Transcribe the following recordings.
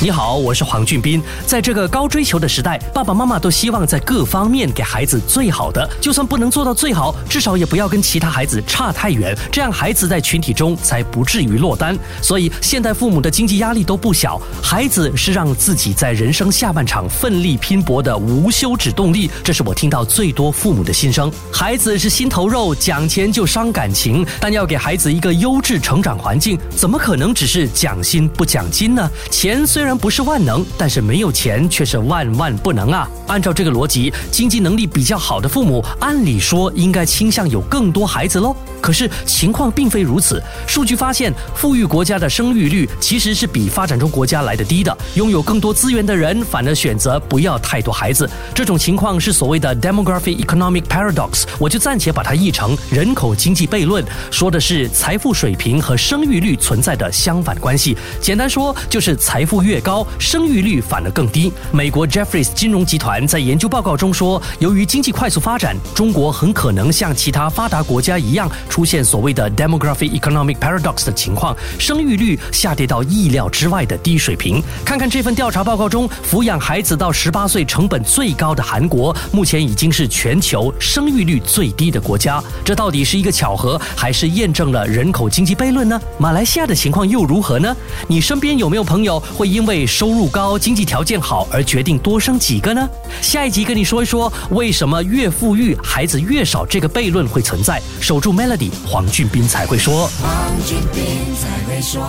你好，我是黄俊斌。在这个高追求的时代，爸爸妈妈都希望在各方面给孩子最好的，就算不能做到最好，至少也不要跟其他孩子差太远，这样孩子在群体中才不至于落单。所以，现代父母的经济压力都不小，孩子是让自己在人生下半场奋力拼搏的无休止动力。这是我听到最多父母的心声。孩子是心头肉，讲钱就伤感情，但要给孩子一个优质成长环境，怎么可能只是讲心不讲金呢？钱虽。虽然不是万能，但是没有钱却是万万不能啊！按照这个逻辑，经济能力比较好的父母，按理说应该倾向有更多孩子喽。可是情况并非如此。数据发现，富裕国家的生育率其实是比发展中国家来的低的。拥有更多资源的人反而选择不要太多孩子。这种情况是所谓的 demography economic paradox，我就暂且把它译成人口经济悖论，说的是财富水平和生育率存在的相反关系。简单说，就是财富越高，生育率反而更低。美国 Jeffries 金融集团在研究报告中说，由于经济快速发展，中国很可能像其他发达国家一样。出现所谓的 demography economic paradox 的情况，生育率下跌到意料之外的低水平。看看这份调查报告中，抚养孩子到十八岁成本最高的韩国，目前已经是全球生育率最低的国家。这到底是一个巧合，还是验证了人口经济悖论呢？马来西亚的情况又如何呢？你身边有没有朋友会因为收入高、经济条件好而决定多生几个呢？下一集跟你说一说，为什么越富裕孩子越少这个悖论会存在。守住 Melody。黄俊斌才会说。黄俊斌才会说。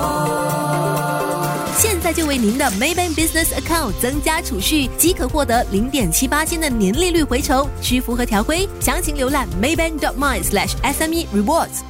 现在就为您的 Maybank Business Account 增加储蓄，即可获得零点七八千的年利率回酬，需符合条规，详情浏览 maybank.my/sme rewards。